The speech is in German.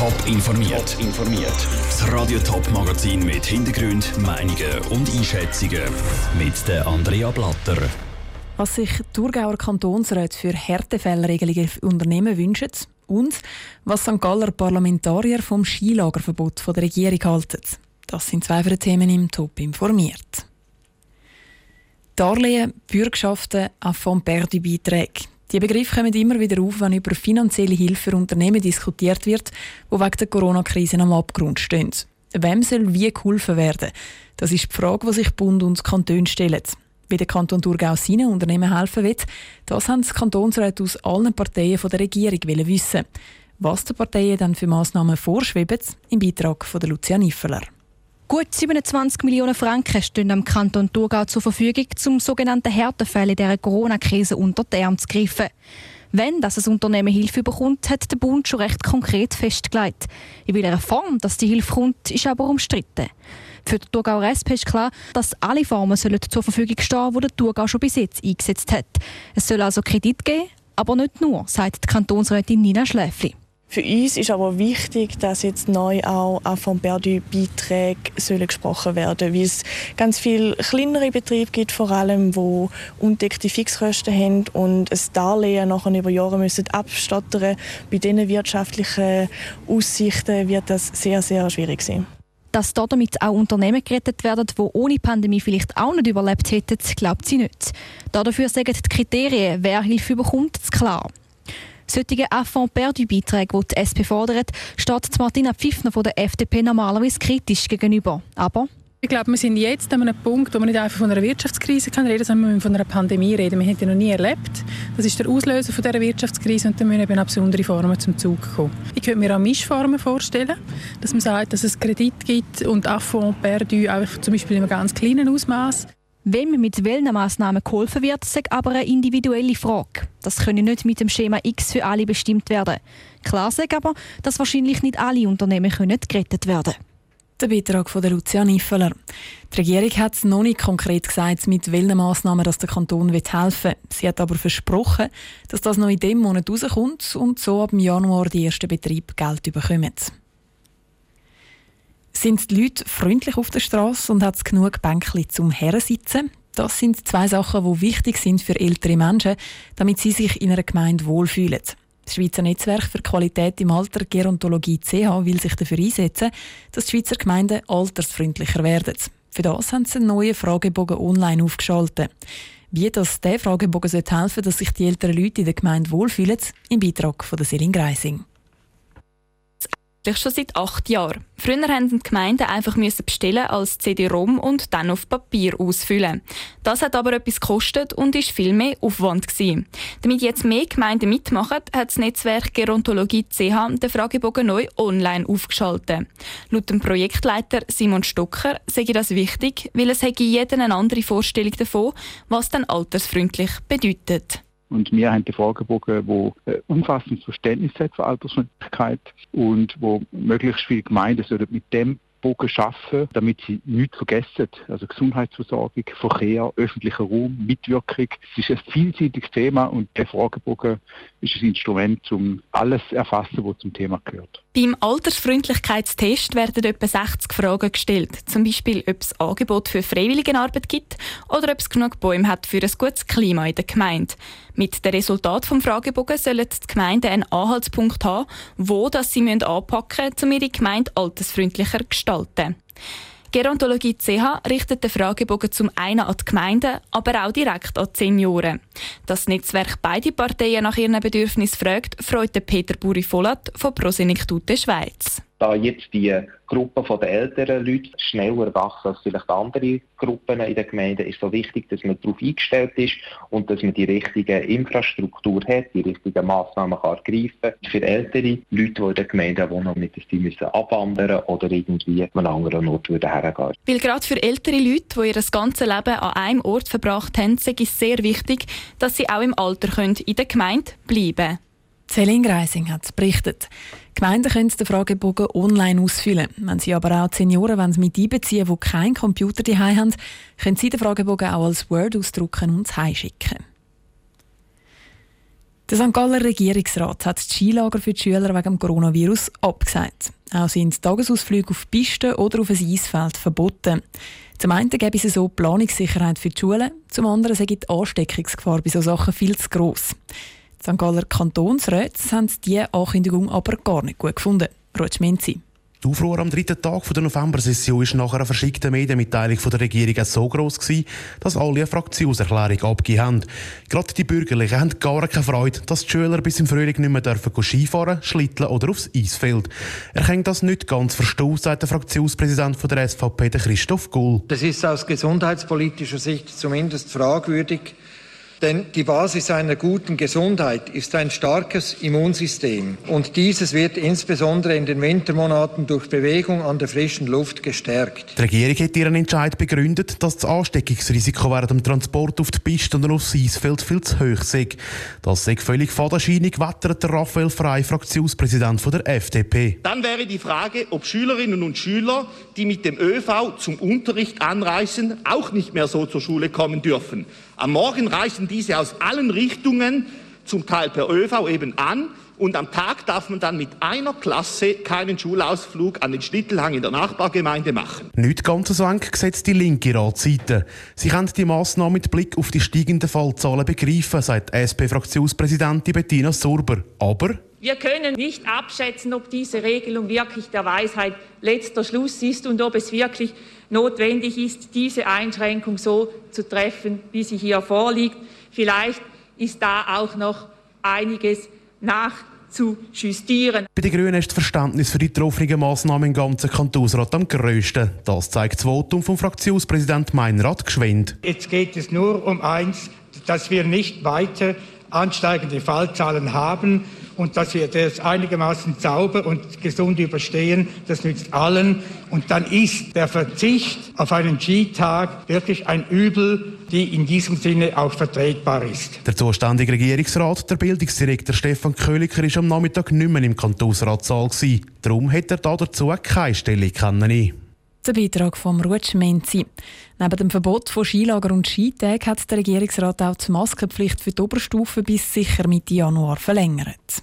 Top informiert. Top informiert. Das Radio Top Magazin mit Hintergrund, Meinungen und Einschätzungen mit der Andrea Blatter. Was sich Thurgauer Kantonsrat für Härtefallregelungen für Unternehmen wünschen und was St. Galler Parlamentarier vom Skilagerverbot von der Regierung halten. Das sind zwei von den Themen im Top informiert. Darlehen, Bürgschaften, Affront-Perdu-Beiträge. Die Begriffe kommen immer wieder auf, wenn über finanzielle Hilfe für Unternehmen diskutiert wird, die wegen der Corona-Krise am Abgrund stehen. Wem soll wie geholfen werden? Das ist die Frage, die sich Bund und Kanton stellen. Wie der Kanton Thurgau seinen Unternehmen helfen will, das haben die Kantonsräte aus allen Parteien der Regierung wissen. Was den Parteien dann für Massnahmen vorschweben, im Beitrag von Lucia Niffeler. Gut 27 Millionen Franken stehen am Kanton Thurgau zur Verfügung, um sogenannte Härtefälle dieser Corona-Krise unter die Arme zu greifen. Wenn das ein Unternehmen Hilfe bekommt, hat der Bund schon recht konkret festgelegt. In welcher Form dass die Hilfe kommt, ist aber umstritten. Für die Thurgauer SP ist klar, dass alle Formen sollen zur Verfügung stehen, die der Thurgau schon bis jetzt eingesetzt hat. Es soll also Kredit geben, aber nicht nur, sagt die Kantonsrätin Nina Schläfli. Für uns ist aber wichtig, dass jetzt neu auch von Perdu-Beiträge gesprochen werden weil es ganz viele kleinere Betriebe gibt, vor allem, die undeckte Fixkosten haben und ein Darlehen nachher über Jahre müssen abstottern. Bei diesen wirtschaftlichen Aussichten wird das sehr, sehr schwierig sein. Dass damit auch Unternehmen gerettet werden, die ohne Pandemie vielleicht auch nicht überlebt hätten, glaubt sie nicht. Dafür sagen die Kriterien, wer Hilfe bekommt, klar. Solche Affront-Perdu-Beiträge, die die SP fordert, steht Martina Pfiffner von der FDP normalerweise kritisch gegenüber. Aber ich glaube, wir sind jetzt an einem Punkt, wo man nicht einfach von einer Wirtschaftskrise kann reden, sondern wir von einer Pandemie reden. Wir haben die noch nie erlebt. Das ist der Auslöser von dieser Wirtschaftskrise und da müssen eben besondere Formen zum Zug kommen. Ich könnte mir auch Mischformen vorstellen, dass man sagt, dass es Kredit gibt und Affront perdu auch zum Beispiel in einem ganz kleinen Ausmaß. Wem mit welchen Massnahmen geholfen wird, ist aber eine individuelle Frage. Das könne nicht mit dem Schema X für alle bestimmt werden. Klar sagt aber, dass wahrscheinlich nicht alle Unternehmen können gerettet werden Der Beitrag von der Lucia Niffeler. Die Regierung hat noch nicht konkret gesagt, mit welchen Massnahmen das der Kanton helfen will. Sie hat aber versprochen, dass das noch in diesem Monat rauskommt und so ab Januar die ersten Betriebe Geld bekommen. Sind die Leute freundlich auf der Straße und hat es genug Bänkchen zum Herrensitzen? Das sind zwei Sachen, die wichtig sind für ältere Menschen, damit sie sich in einer Gemeinde wohlfühlen. Das Schweizer Netzwerk für Qualität im Alter Gerontologie CH will sich dafür einsetzen, dass die Schweizer Gemeinden altersfreundlicher werden. Für das haben sie einen neuen Fragebogen online aufgeschaltet. Wie das der Fragebogen helfen soll, dass sich die älteren Leute in der Gemeinde wohlfühlen, im Beitrag von der Selin Greising schon seit acht Jahren. Früher mussten die Gemeinden einfach bestellen als CD-ROM und dann auf Papier ausfüllen. Das hat aber etwas gekostet und ist viel mehr Aufwand gewesen. Damit jetzt mehr Gemeinden mitmachen, hat das Netzwerk Gerontologie CH den Fragebogen neu online aufgeschaltet. Laut dem Projektleiter Simon Stocker sage das wichtig, weil es hätte jeder eine andere Vorstellung davon, was dann altersfreundlich bedeutet. Und wir haben den Fragebogen, der ein umfassendes Verständnis hat für Altersfreundlichkeit und wo möglichst viele Gemeinden mit dem Bogen schaffen, damit sie nichts vergessen. Also Gesundheitsversorgung, Verkehr, öffentlicher Raum, Mitwirkung. Es ist ein vielseitiges Thema und der Fragebogen ist ein Instrument, um alles zu erfassen, was zum Thema gehört. Beim Altersfreundlichkeitstest werden etwa 60 Fragen gestellt. Zum Beispiel, ob es Angebot für Freiwilligenarbeit gibt oder ob es genug Bäume hat für ein gutes Klima in der Gemeinde. Mit dem Resultat vom Fragebogen sollen die Gemeinden einen Anhaltspunkt haben, wo das sie anpacken müssen, um ihre Gemeinde altersfreundlicher zu gestalten. Gerontologie CH richtet den Fragebogen zum einen an die Gemeinden, aber auch direkt an die Senioren. Das Netzwerk beide Parteien nach ihren Bedürfnissen fragt, freut Peter Buri-Vollat von Prosenektute Schweiz da jetzt die Gruppe der älteren Leute schneller wächst als vielleicht andere Gruppen in der Gemeinde, ist so wichtig, dass man darauf eingestellt ist und dass man die richtige Infrastruktur hat, die richtigen Massnahmen kann ergreifen Für ältere Leute, die in der Gemeinde wohnen, nicht, dass die müssen abwandern oder irgendwie an einen anderen Ort hergehen Weil gerade für ältere Leute, die ihr ganzes Leben an einem Ort verbracht haben, ist es sehr wichtig, dass sie auch im Alter in der Gemeinde bleiben können. Celine Greising hat berichtet. Gemeinden können den Fragebogen online ausfüllen. Wenn sie aber auch die Senioren mit einbeziehen, die keinen Computer daheim haben, können sie den Fragebogen auch als Word ausdrucken und heimschicken. Der St. Galler Regierungsrat hat die Skilager für die Schüler wegen dem Coronavirus abgesagt. Auch sind Tagesausflüge auf Pisten oder auf ein Eisfeld verboten. Zum einen gäbe es so Planungssicherheit für die Schulen, zum anderen sei die Ansteckungsgefahr bei solchen Sachen viel zu gross. Die St. Galler Kantonsräte haben diese Ankündigung aber gar nicht gut gefunden. Rutsch Menzi. Die Aufruhr am dritten Tag der November-Session war nach einer verschickten Medienmitteilung von der Regierung so gross gewesen, dass alle eine Fraktionserklärung abgegeben haben. Gerade die Bürgerlichen haben gar keine Freude, dass die Schüler bis im Frühling nicht mehr dürfen Skifahren, schlitteln oder aufs Eisfeld. Er kann das nicht ganz verstehen, sagt der Fraktionspräsident von der SVP, Christoph Gull. Das ist aus gesundheitspolitischer Sicht zumindest fragwürdig. Denn die Basis einer guten Gesundheit ist ein starkes Immunsystem. Und dieses wird insbesondere in den Wintermonaten durch Bewegung an der frischen Luft gestärkt. Die Regierung hat ihren Entscheid begründet, dass das Ansteckungsrisiko während dem Transport auf die Piste und aufs Eisfeld viel zu hoch sei. Das sei völlig fadenscheinig, wettert der Raphael Frey, Fraktionspräsident der FDP. Dann wäre die Frage, ob Schülerinnen und Schüler, die mit dem ÖV zum Unterricht anreisen, auch nicht mehr so zur Schule kommen dürfen. Am Morgen reisen diese aus allen Richtungen, zum Teil per ÖV eben an. Und am Tag darf man dann mit einer Klasse keinen Schulausflug an den Schlittelhang in der Nachbargemeinde machen. Nicht ganz so eng gesetzt die linke Ratsseite. Sie können die Massnahmen mit Blick auf die steigenden Fallzahlen begreifen, sagt SP-Fraktionspräsidentin Bettina Surber. Aber wir können nicht abschätzen, ob diese Regelung wirklich der Weisheit letzter Schluss ist und ob es wirklich notwendig ist, diese Einschränkung so zu treffen, wie sie hier vorliegt. Vielleicht ist da auch noch einiges nachzujustieren. Bei den Grünen ist das Verständnis für die getroffenen Massnahmen im ganzen Kantonsrat am grössten. Das zeigt das Votum vom Fraktionspräsident Meinrad Geschwind. Jetzt geht es nur um eins, dass wir nicht weiter ansteigende Fallzahlen haben und dass wir das einigermaßen sauber und gesund überstehen, das nützt allen. Und dann ist der Verzicht auf einen Skitag wirklich ein Übel, die in diesem Sinne auch vertretbar ist. Der zuständige Regierungsrat, der Bildungsdirektor Stefan Köliker, ist am Nachmittag nicht mehr im Kantonsratssaal. Darum hat er dazu keine Stelle kennen. Der Beitrag vom Rutsch Menzi. Neben dem Verbot von Skilager und Skitagen hat der Regierungsrat auch die Maskenpflicht für die Oberstufe bis sicher Mitte Januar verlängert.